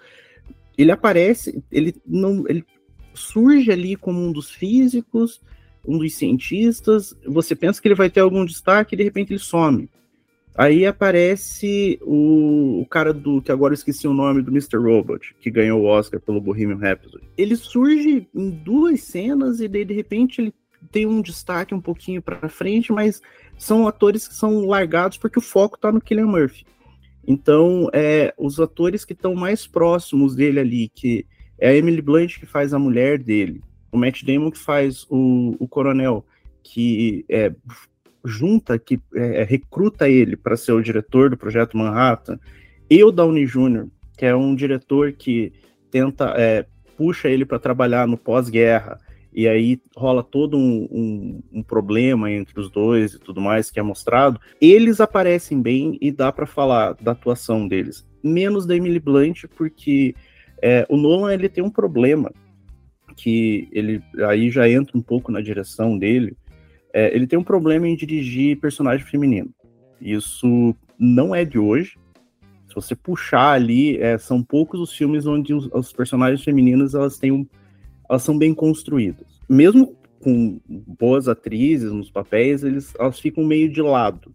ele aparece, ele não, ele surge ali como um dos físicos, um dos cientistas, você pensa que ele vai ter algum destaque e de repente ele some. Aí aparece o, o cara do, que agora eu esqueci o nome, do Mr. Robot, que ganhou o Oscar pelo Bohemian Rhapsody. Ele surge em duas cenas e daí de repente ele tem um destaque um pouquinho para frente, mas são atores que são largados porque o foco está no Killian Murphy. Então, é, os atores que estão mais próximos dele ali, que é a Emily Blunt que faz a mulher dele, o Matt Damon que faz o, o coronel, que é, junta, que é, recruta ele para ser o diretor do projeto Manhattan, e o Downey Jr., que é um diretor que tenta é, puxa ele para trabalhar no pós-guerra, e aí rola todo um, um, um, problema entre os dois e tudo mais que é mostrado, eles aparecem bem e dá para falar da atuação deles. Menos da Emily Blunt, porque é, o Nolan ele tem um problema que ele aí já entra um pouco na direção dele. É, ele tem um problema em dirigir personagem feminino. Isso não é de hoje. Se você puxar ali, é, são poucos os filmes onde os, os personagens femininos elas têm um elas são bem construídas. Mesmo com boas atrizes nos papéis, eles, elas ficam meio de lado.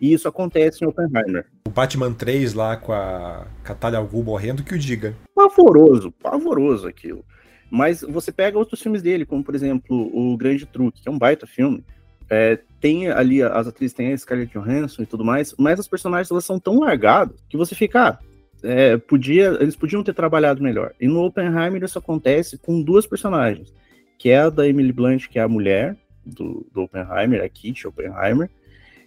E isso acontece em Oppenheimer. O Batman 3 lá com a Catalha Al Ghul morrendo, que o diga. Pavoroso, pavoroso aquilo. Mas você pega outros filmes dele, como por exemplo O Grande Truque, que é um baita filme. É, tem ali, as atrizes têm a Scarlett Johansson e tudo mais, mas as personagens elas são tão largadas que você fica, ah, é, podia, eles podiam ter trabalhado melhor. E no Oppenheimer isso acontece com duas personagens, que é a da Emily Blunt, que é a mulher do, do Oppenheimer, a Kitty Oppenheimer,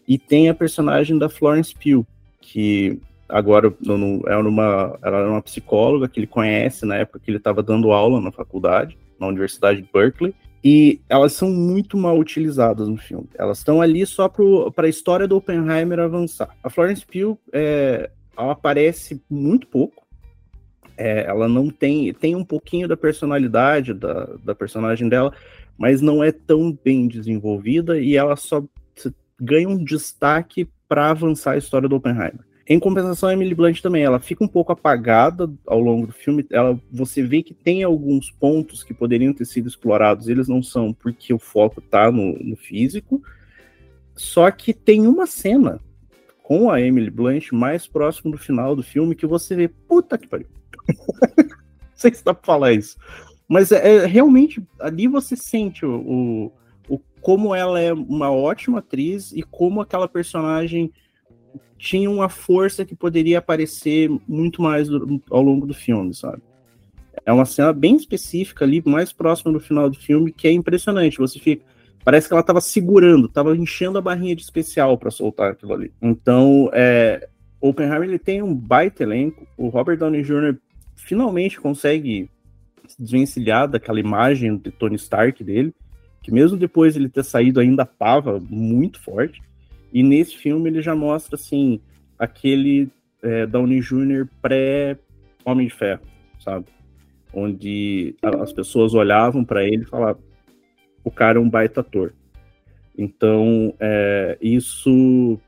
e tem a personagem da Florence Pugh, que agora no, é uma, ela é uma psicóloga que ele conhece na época que ele estava dando aula na faculdade, na Universidade de Berkeley, e elas são muito mal utilizadas no filme. Elas estão ali só para a história do Oppenheimer avançar. A Florence Pugh é, ela aparece muito pouco. É, ela não tem tem um pouquinho da personalidade da, da personagem dela, mas não é tão bem desenvolvida e ela só ganha um destaque para avançar a história do Oppenheimer. Em compensação, a Emily Blunt também, ela fica um pouco apagada ao longo do filme. Ela, você vê que tem alguns pontos que poderiam ter sido explorados, eles não são porque o foco tá no, no físico. Só que tem uma cena com a Emily Blunt mais próximo do final do filme que você vê, puta que pariu. não sei se dá pra falar isso. Mas é, é realmente, ali você sente o, o, o, como ela é uma ótima atriz e como aquela personagem tinha uma força que poderia aparecer muito mais do, ao longo do filme, sabe? É uma cena bem específica ali, mais próxima do final do filme, que é impressionante. Você fica. Parece que ela estava segurando, estava enchendo a barrinha de especial para soltar aquilo ali. Então, é, Oppenheimer ele tem um baita elenco. O Robert Downey Jr. finalmente consegue se desvencilhar daquela imagem de Tony Stark dele, que mesmo depois ele ter saído ainda estava muito forte. E nesse filme ele já mostra, assim, aquele é, Downey Jr. pré-Homem de Ferro, sabe? Onde as pessoas olhavam para ele e falavam: o cara é um baita ator. Então, é, isso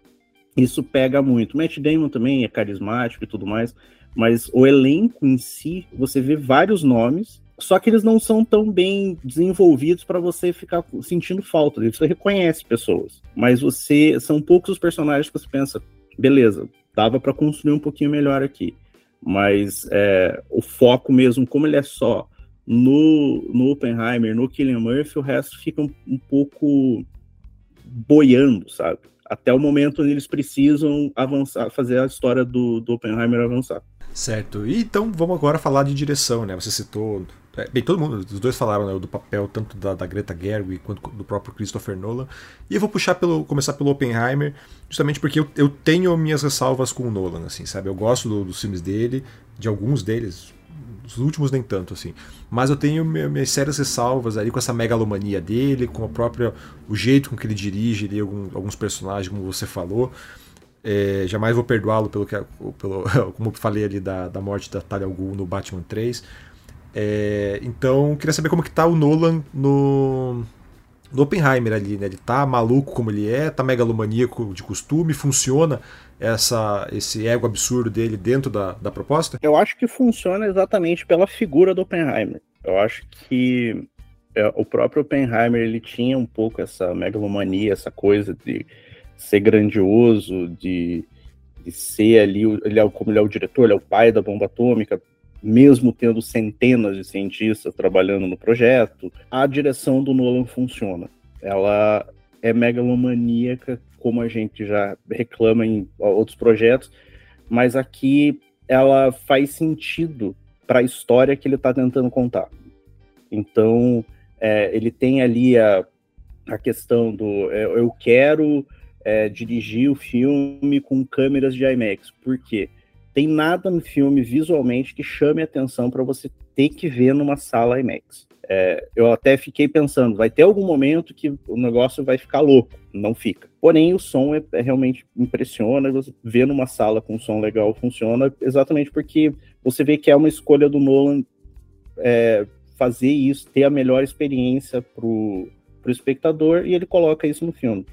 isso pega muito. Matt Damon também é carismático e tudo mais, mas o elenco em si, você vê vários nomes só que eles não são tão bem desenvolvidos para você ficar sentindo falta. Você reconhece pessoas, mas você são poucos os personagens que você pensa, beleza, dava para construir um pouquinho melhor aqui. Mas é, o foco mesmo, como ele é só no, no Oppenheimer, no Killian Murphy, o resto fica um, um pouco boiando, sabe? Até o momento onde eles precisam avançar, fazer a história do, do Oppenheimer avançar. Certo. E então vamos agora falar de direção, né? Você citou é, bem, todo mundo, os dois falaram né, do papel tanto da, da, Greta Gerwig quanto do próprio Christopher Nolan. E eu vou puxar pelo, começar pelo Oppenheimer, justamente porque eu, eu tenho minhas ressalvas com o Nolan, assim, sabe? Eu gosto do, dos filmes dele, de alguns deles, os últimos nem tanto, assim. Mas eu tenho minhas sérias ressalvas ali com essa megalomania dele, com a própria o jeito com que ele dirige ali alguns, alguns personagens, como você falou. É, jamais vou perdoá-lo pelo que pelo como eu falei ali da, da morte da Talia al Ghul no Batman 3 é, então, queria saber como que tá o Nolan no, no Oppenheimer ali, né? Ele tá maluco como ele é, tá megalomaníaco de costume, funciona essa, esse ego absurdo dele dentro da, da proposta? Eu acho que funciona exatamente pela figura do Oppenheimer. Eu acho que é, o próprio Oppenheimer ele tinha um pouco essa megalomania, essa coisa de ser grandioso, de, de ser ali, ele é, como ele é o diretor, ele é o pai da bomba atômica, mesmo tendo centenas de cientistas trabalhando no projeto, a direção do Nolan funciona. Ela é megalomaníaca, como a gente já reclama em outros projetos, mas aqui ela faz sentido para a história que ele está tentando contar. Então, é, ele tem ali a, a questão do é, eu quero é, dirigir o filme com câmeras de IMAX. Por quê? tem nada no filme visualmente que chame atenção para você ter que ver numa sala IMAX. É, eu até fiquei pensando, vai ter algum momento que o negócio vai ficar louco. Não fica. Porém, o som é, é realmente impressiona. Você vê numa sala com som legal funciona, exatamente porque você vê que é uma escolha do Nolan é, fazer isso, ter a melhor experiência pro, pro espectador, e ele coloca isso no filme.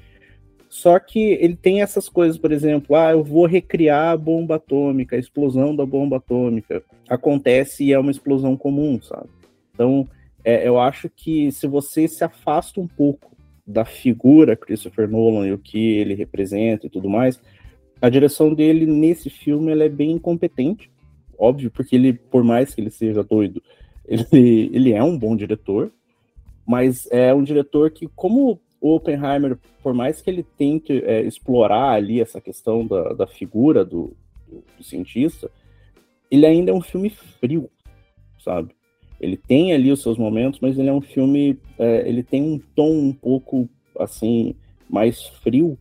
Só que ele tem essas coisas, por exemplo, ah, eu vou recriar a bomba atômica, a explosão da bomba atômica. Acontece e é uma explosão comum, sabe? Então, é, eu acho que se você se afasta um pouco da figura Christopher Nolan e o que ele representa e tudo mais, a direção dele nesse filme ela é bem incompetente, óbvio, porque ele, por mais que ele seja doido, ele, ele é um bom diretor, mas é um diretor que, como o Oppenheimer, por mais que ele tente é, explorar ali essa questão da, da figura do, do, do, cientista, ele ainda é um filme frio, sabe? Ele tem ali os seus momentos, mas ele é um filme, é, ele tem um tom um pouco, assim, mais frio,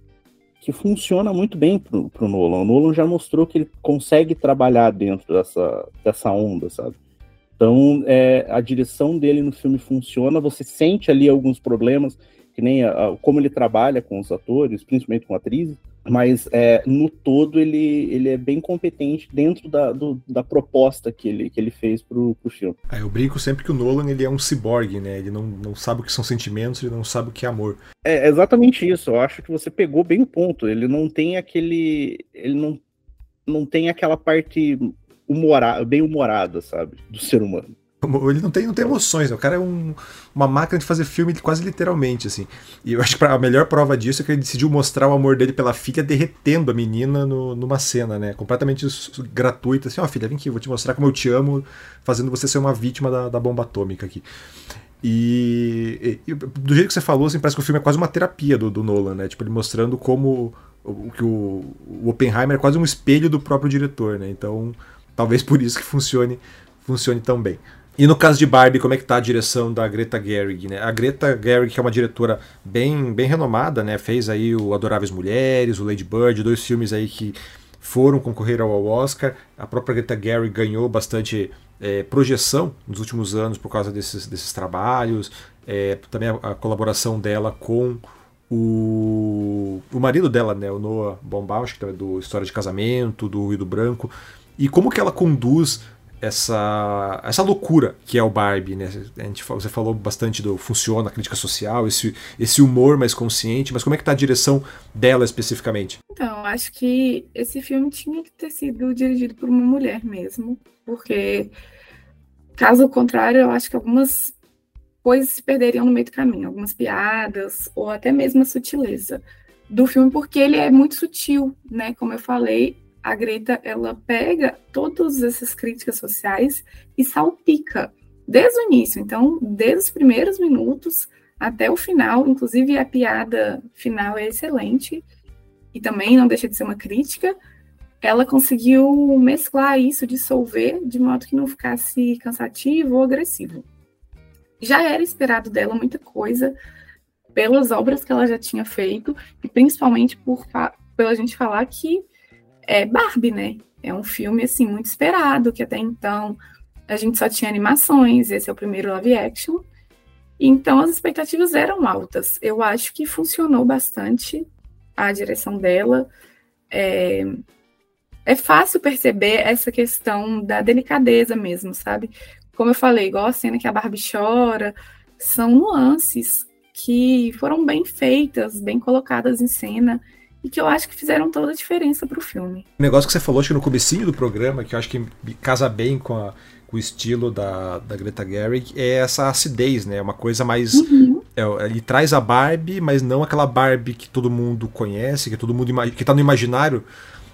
que funciona muito bem pro, pro Nolan. O Nolan já mostrou que ele consegue trabalhar dentro dessa, dessa onda, sabe? Então, é, a direção dele no filme funciona, você sente ali alguns problemas, que nem a, a, como ele trabalha com os atores, principalmente com atrizes, mas é, no todo ele, ele é bem competente dentro da, do, da proposta que ele, que ele fez pro, pro filme. Ah, eu brinco sempre que o Nolan ele é um ciborgue, né? Ele não, não sabe o que são sentimentos, ele não sabe o que é amor. É exatamente isso, eu acho que você pegou bem o ponto. Ele não tem aquele. Ele não não tem aquela parte humorada, bem humorada, sabe? Do ser humano. Ele não tem, não tem emoções, né? o cara é um, uma máquina de fazer filme quase literalmente, assim. E eu acho que a melhor prova disso é que ele decidiu mostrar o amor dele pela filha derretendo a menina no, numa cena, né? Completamente gratuita, assim, ó, oh, filha, vem aqui, vou te mostrar como eu te amo, fazendo você ser uma vítima da, da bomba atômica aqui. E, e, do jeito que você falou, assim, parece que o filme é quase uma terapia do, do Nolan, né? Tipo, ele mostrando como o, que o, o Oppenheimer é quase um espelho do próprio diretor, né? Então, talvez por isso que funcione, funcione tão bem. E no caso de Barbie, como é que tá a direção da Greta Gerwig, né? A Greta Gerwig, que é uma diretora bem, bem renomada, né? Fez aí o Adoráveis Mulheres, o Lady Bird, dois filmes aí que foram concorrer ao Oscar. A própria Greta Gerwig ganhou bastante é, projeção nos últimos anos por causa desses, desses trabalhos. É, também a, a, colaboração dela com o, o marido dela, né? O Noah Baumbach, do História de Casamento, do Ruído Branco. E como que ela conduz essa, essa loucura que é o Barbie, né? A gente, você falou bastante do funciona, a crítica social, esse, esse humor mais consciente, mas como é que tá a direção dela especificamente? Então, acho que esse filme tinha que ter sido dirigido por uma mulher mesmo, porque caso contrário, eu acho que algumas coisas se perderiam no meio do caminho, algumas piadas ou até mesmo a sutileza do filme, porque ele é muito sutil, né? Como eu falei, a Greta ela pega todas essas críticas sociais e salpica desde o início. Então, desde os primeiros minutos até o final, inclusive a piada final é excelente e também não deixa de ser uma crítica. Ela conseguiu mesclar isso, dissolver de modo que não ficasse cansativo ou agressivo. Já era esperado dela muita coisa pelas obras que ela já tinha feito e principalmente por pela gente falar que é Barbie, né? É um filme assim muito esperado, que até então a gente só tinha animações, esse é o primeiro live action. Então as expectativas eram altas. Eu acho que funcionou bastante a direção dela. É, é fácil perceber essa questão da delicadeza mesmo, sabe? Como eu falei, igual a cena que a Barbie chora, são nuances que foram bem feitas, bem colocadas em cena e que eu acho que fizeram toda a diferença pro filme. O negócio que você falou acho que no comecinho do programa, que eu acho que casa bem com, a, com o estilo da, da Greta Gerwig, é essa acidez, né? Uma coisa mais... Uhum. É, ele traz a Barbie, mas não aquela Barbie que todo mundo conhece, que todo mundo que tá no imaginário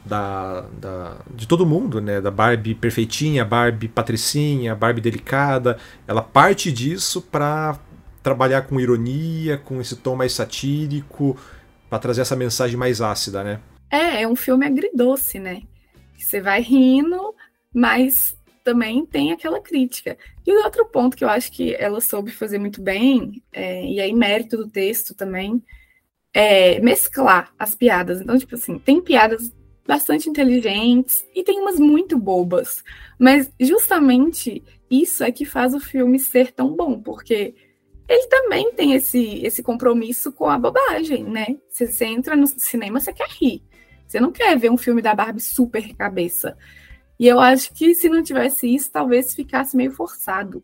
da, da, de todo mundo, né? Da Barbie perfeitinha, Barbie patricinha, Barbie delicada. Ela parte disso para trabalhar com ironia, com esse tom mais satírico, para trazer essa mensagem mais ácida, né? É, é um filme agridoce, né? Você vai rindo, mas também tem aquela crítica. E o outro ponto que eu acho que ela soube fazer muito bem, é, e aí mérito do texto também, é mesclar as piadas. Então, tipo assim, tem piadas bastante inteligentes e tem umas muito bobas. Mas justamente isso é que faz o filme ser tão bom, porque ele também tem esse, esse compromisso com a bobagem, né? Você, você entra no cinema, você quer rir. Você não quer ver um filme da Barbie super cabeça. E eu acho que se não tivesse isso, talvez ficasse meio forçado.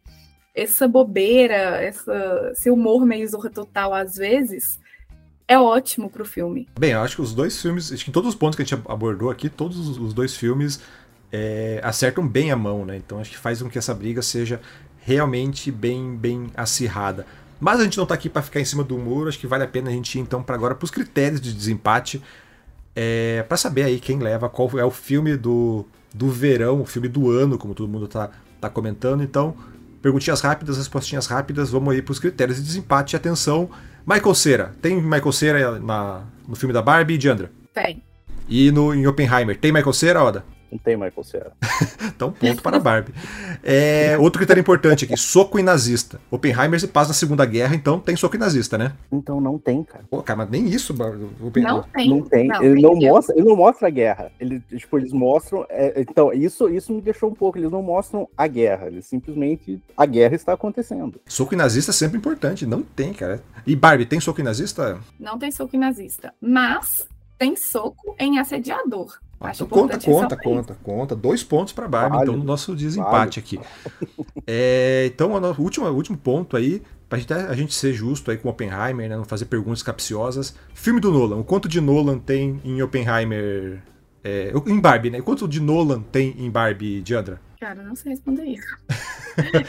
Essa bobeira, essa, esse humor meio zorra total às vezes, é ótimo pro filme. Bem, eu acho que os dois filmes, acho que em todos os pontos que a gente abordou aqui, todos os dois filmes é, acertam bem a mão, né? Então acho que faz com que essa briga seja realmente bem, bem acirrada. Mas a gente não está aqui para ficar em cima do muro, acho que vale a pena a gente ir então para agora para os critérios de desempate, é, para saber aí quem leva, qual é o filme do, do verão, o filme do ano, como todo mundo está tá comentando. Então, perguntinhas rápidas, respostinhas rápidas, vamos aí para os critérios de desempate. Atenção, Michael Cera. Tem Michael Cera na, no filme da Barbie, Diandra? Tem. E no, em Oppenheimer, tem Michael Cera, Oda? Não tem Michael Cera. então, ponto para Barbie. É, outro critério importante aqui: soco e nazista. Oppenheimer se passa na Segunda Guerra, então tem soco e nazista, né? Então não tem, cara. Pô, cara, mas nem isso. Não tem. Não tem. Não, ele, não mostra, ele não mostra a guerra. Ele, tipo, eles mostram. É, então, isso, isso me deixou um pouco. Eles não mostram a guerra. Eles simplesmente. A guerra está acontecendo. Soco e nazista é sempre importante. Não tem, cara. E Barbie, tem soco e nazista? Não tem soco e nazista. Mas tem soco em assediador. Ah, então conta, conta, conta, conta. Dois pontos para Barbie, vale. então, no nosso desempate vale. aqui. É, então, o último, último ponto aí, pra gente, a gente ser justo aí com Oppenheimer, né? Não fazer perguntas capciosas. Filme do Nolan. O quanto de Nolan tem em Oppenheimer, É, em Barbie, né? Quanto de Nolan tem em Barbie, Diandra? Cara, não sei responder isso.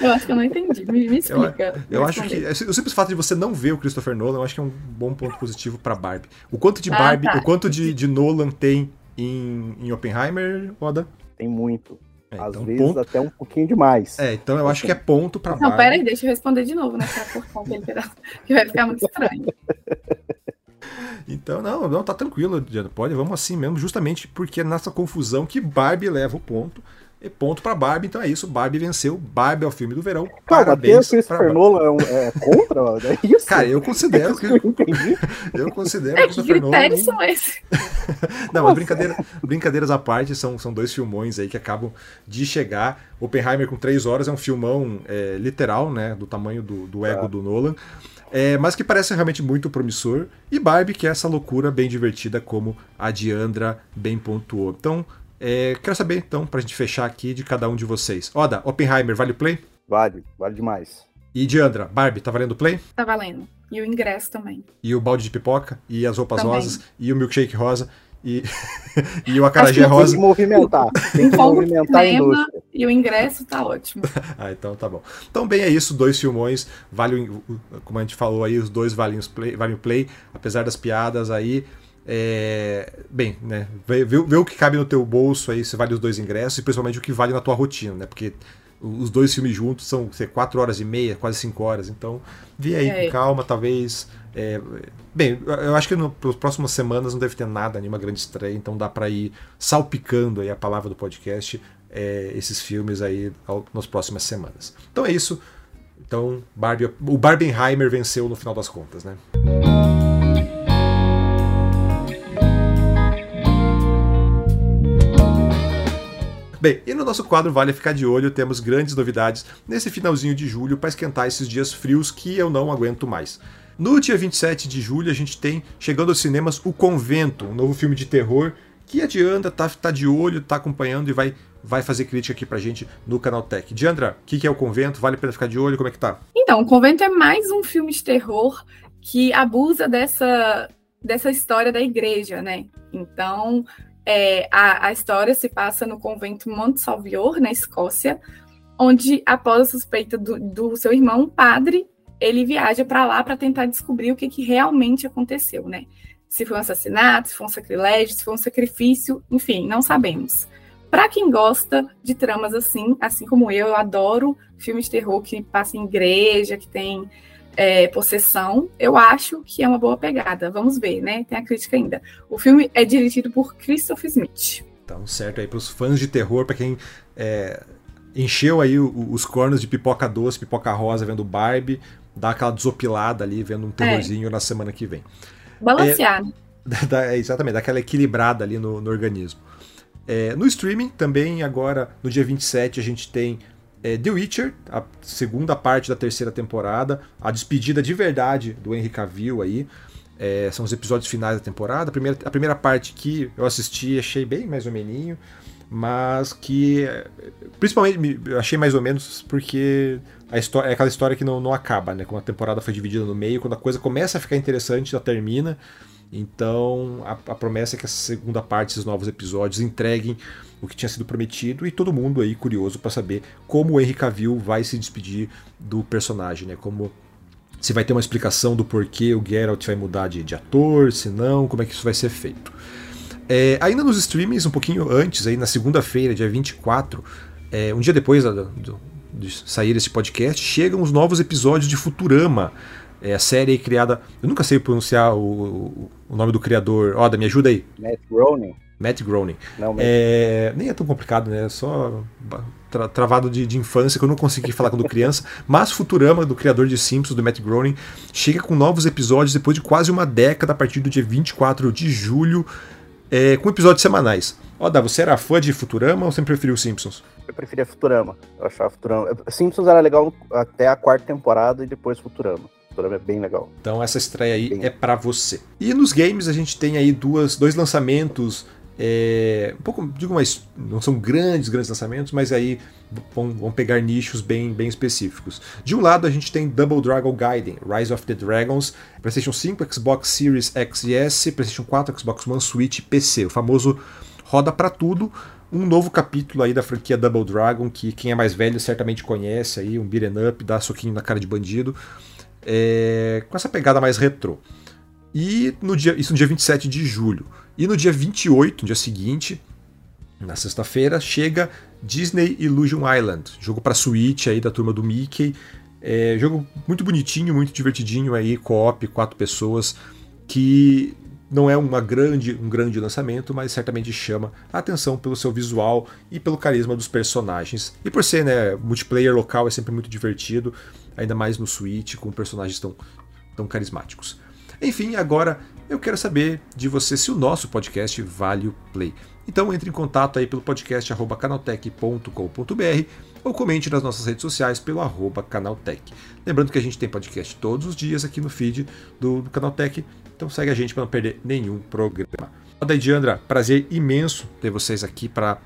eu acho que eu não entendi. Me, me explica. Eu, eu acho que o simples fato de você não ver o Christopher Nolan, eu acho que é um bom ponto positivo para Barbie. O quanto de ah, Barbie, tá. o quanto de, de Nolan tem em, em Oppenheimer, Oda? Tem muito. É, Às então, vezes ponto... até um pouquinho demais. É, então eu acho que é ponto pra Não, pera aí, deixa eu responder de novo, né? Que vai ficar muito estranho. Então, não, não, tá tranquilo, Diana. Pode, vamos assim mesmo, justamente porque é nessa confusão que Barbie leva o ponto. E ponto para Barbie, então é isso. Barbie venceu. Barbie é o filme do verão. Cara, Parabéns. Ter Christopher Nolan é, é contra? É isso? Cara, eu considero que. eu considero é, que Christopher Nolan. são esses? Não, mas brincadeira, brincadeiras à parte, são, são dois filmões aí que acabam de chegar. Oppenheimer com três horas é um filmão é, literal, né? Do tamanho do, do ego do Nolan. É, mas que parece realmente muito promissor. E Barbie, que é essa loucura bem divertida, como a Diandra bem pontuou. Então, é, quero saber, então, pra gente fechar aqui de cada um de vocês. Oda, Oppenheimer, vale o play? Vale, vale demais. E Diandra, Barbie, tá valendo o play? Tá valendo. E o ingresso também. E o balde de pipoca? E as roupas também. rosas? E o milkshake rosa? E, e o acarajé rosa? Tem que movimentar. Tem que movimentar a indústria. E o ingresso tá ótimo. ah, então tá bom. Então, bem, é isso. Dois filmões. Vale, como a gente falou aí, os dois valem, play, valem o play. Apesar das piadas aí. É, bem, né? Vê, vê, vê, o que cabe no teu bolso aí, se vale os dois ingressos, e principalmente o que vale na tua rotina, né? Porque os dois filmes juntos são sei, quatro horas e meia, quase cinco horas. Então, vê aí é. com calma, talvez. É, bem, eu acho que nas próximas semanas não deve ter nada, nenhuma grande estreia, então dá para ir salpicando aí a palavra do podcast, é, esses filmes aí ao, nas próximas semanas. Então é isso. Então, Barbie, o Barbenheimer venceu no final das contas, né? Bem, e no nosso quadro Vale Ficar de Olho, temos grandes novidades nesse finalzinho de julho para esquentar esses dias frios que eu não aguento mais. No dia 27 de julho, a gente tem, chegando aos cinemas, O Convento, um novo filme de terror que a Diandra tá, tá de olho, tá acompanhando e vai, vai fazer crítica aqui pra gente no canal Tech. Diandra, o que, que é O Convento? Vale a pena ficar de olho? Como é que tá? Então, O Convento é mais um filme de terror que abusa dessa, dessa história da igreja, né? Então, é, a, a, história se passa no convento Montsalvior, na Escócia, onde, após a suspeita do, do seu irmão, padre, ele viaja para lá para tentar descobrir o que, que realmente aconteceu, né? Se foi um assassinato, se foi um sacrilégio, se foi um sacrifício, enfim, não sabemos. Para quem gosta de tramas assim, assim como eu, eu adoro filmes de terror que passam em igreja, que tem é, Possessão, eu acho que é uma boa pegada. Vamos ver, né? Tem a crítica ainda. O filme é dirigido por Christopher Smith. Então, certo aí para os fãs de terror, para quem é, encheu aí os cornos de pipoca doce, pipoca rosa vendo Barbie, dá aquela desopilada ali vendo um terrorzinho é. na semana que vem. Balancear. É, exatamente, dá aquela equilibrada ali no, no organismo. É, no streaming, também agora, no dia 27, a gente tem é, The Witcher, a segunda parte da terceira temporada, a despedida de verdade do Henry Cavill aí. É, são os episódios finais da temporada. A primeira, a primeira parte que eu assisti achei bem mais ou menos, mas que principalmente achei mais ou menos porque a história é aquela história que não, não acaba, né? Como a temporada foi dividida no meio, quando a coisa começa a ficar interessante, ela termina. Então a, a promessa é que essa segunda parte, esses novos episódios, entreguem o que tinha sido prometido e todo mundo aí curioso para saber como o Henry Cavill vai se despedir do personagem, né? Como se vai ter uma explicação do porquê o Geralt vai mudar de, de ator, se não, como é que isso vai ser feito. É, ainda nos streamings, um pouquinho antes, aí na segunda-feira, dia 24, é, um dia depois do, do, de sair esse podcast, chegam os novos episódios de Futurama. É a série criada. Eu nunca sei pronunciar o, o nome do criador. Oda, me ajuda aí. Matt Groening. Matt Groening. Não, é, nem é tão complicado, né? É só tra travado de, de, infância que eu não consegui falar quando criança. Mas Futurama, do criador de Simpsons, do Matt Groening, chega com novos episódios depois de quase uma década, a partir do dia 24 de julho, é, com episódios semanais. Ó, Dá, você era fã de Futurama ou sempre preferiu Simpsons? Eu preferia Futurama. Eu achava Futurama. Simpsons era legal até a quarta temporada e depois Futurama. Futurama é bem legal. Então essa estreia aí bem... é para você. E nos games a gente tem aí duas, dois lançamentos é, um pouco, digo mais, não são grandes, grandes lançamentos, mas aí vão, vão, pegar nichos bem, bem específicos. De um lado a gente tem Double Dragon Gaiden, Rise of the Dragons, PlayStation 5, Xbox Series X e S, PlayStation 4, Xbox One, Switch e PC, o famoso roda para tudo. Um novo capítulo aí da franquia Double Dragon, que quem é mais velho certamente conhece aí, um beat'em up, dá soquinho na cara de bandido, é, com essa pegada mais retrô. E no dia, isso no dia 27 de julho. E no dia 28, no dia seguinte, na sexta-feira, chega Disney Illusion Island, jogo para Switch aí da turma do Mickey. É, jogo muito bonitinho, muito divertidinho aí, co-op, quatro pessoas, que não é uma grande, um grande lançamento, mas certamente chama a atenção pelo seu visual e pelo carisma dos personagens. E por ser né, multiplayer local é sempre muito divertido, ainda mais no Switch, com personagens tão, tão carismáticos. Enfim, agora eu quero saber de você se o nosso podcast vale o play. Então entre em contato aí pelo podcast canaltech.com.br ou comente nas nossas redes sociais pelo arroba canaltech. Lembrando que a gente tem podcast todos os dias aqui no feed do, do Canaltech, então segue a gente para não perder nenhum programa. Oda e Diandra, prazer imenso ter vocês aqui para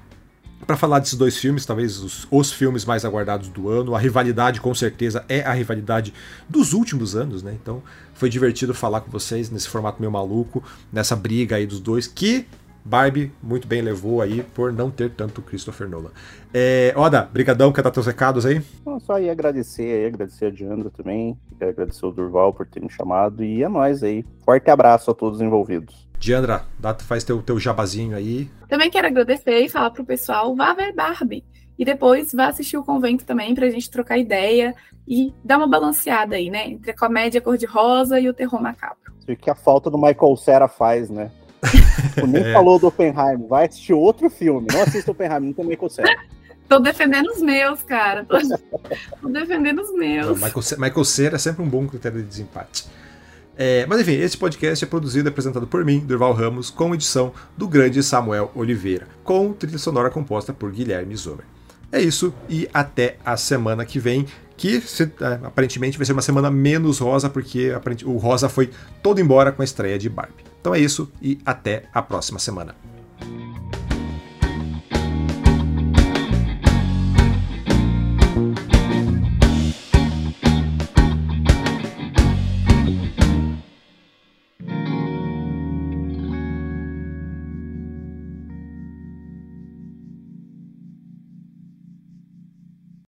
para falar desses dois filmes, talvez os, os, filmes mais aguardados do ano. A rivalidade, com certeza, é a rivalidade dos últimos anos, né? Então foi divertido falar com vocês nesse formato meio maluco, nessa briga aí dos dois, que Barbie muito bem levou aí por não ter tanto Christopher Nolan. É, Oda, brigadão, quer dar teus recados aí? só ia agradecer aí, agradecer a Diandra também, agradecer o Durval por ter me chamado e é nóis aí. Forte abraço a todos os envolvidos. Diandra, dá, faz teu, teu jabazinho aí. Também quero agradecer e falar pro pessoal, vá ver Barbie. E depois vá assistir o convento também pra gente trocar ideia e dar uma balanceada aí, né? Entre a comédia cor-de-rosa e o terror macabro. O que a falta do Michael Cera faz, né? Tu nem é. falou do Oppenheimer, vai assistir outro filme. Não assista Oppenheimer, não tem Michael Cera. Tô defendendo os meus, cara. Tô, Tô defendendo os meus. Não, Michael, Michael Cera é sempre um bom critério de desempate. É, mas enfim, esse podcast é produzido e apresentado por mim, Durval Ramos, com edição do grande Samuel Oliveira, com trilha sonora composta por Guilherme Zomer. É isso e até a semana que vem, que se, é, aparentemente vai ser uma semana menos rosa, porque o rosa foi todo embora com a estreia de Barbie. Então é isso e até a próxima semana.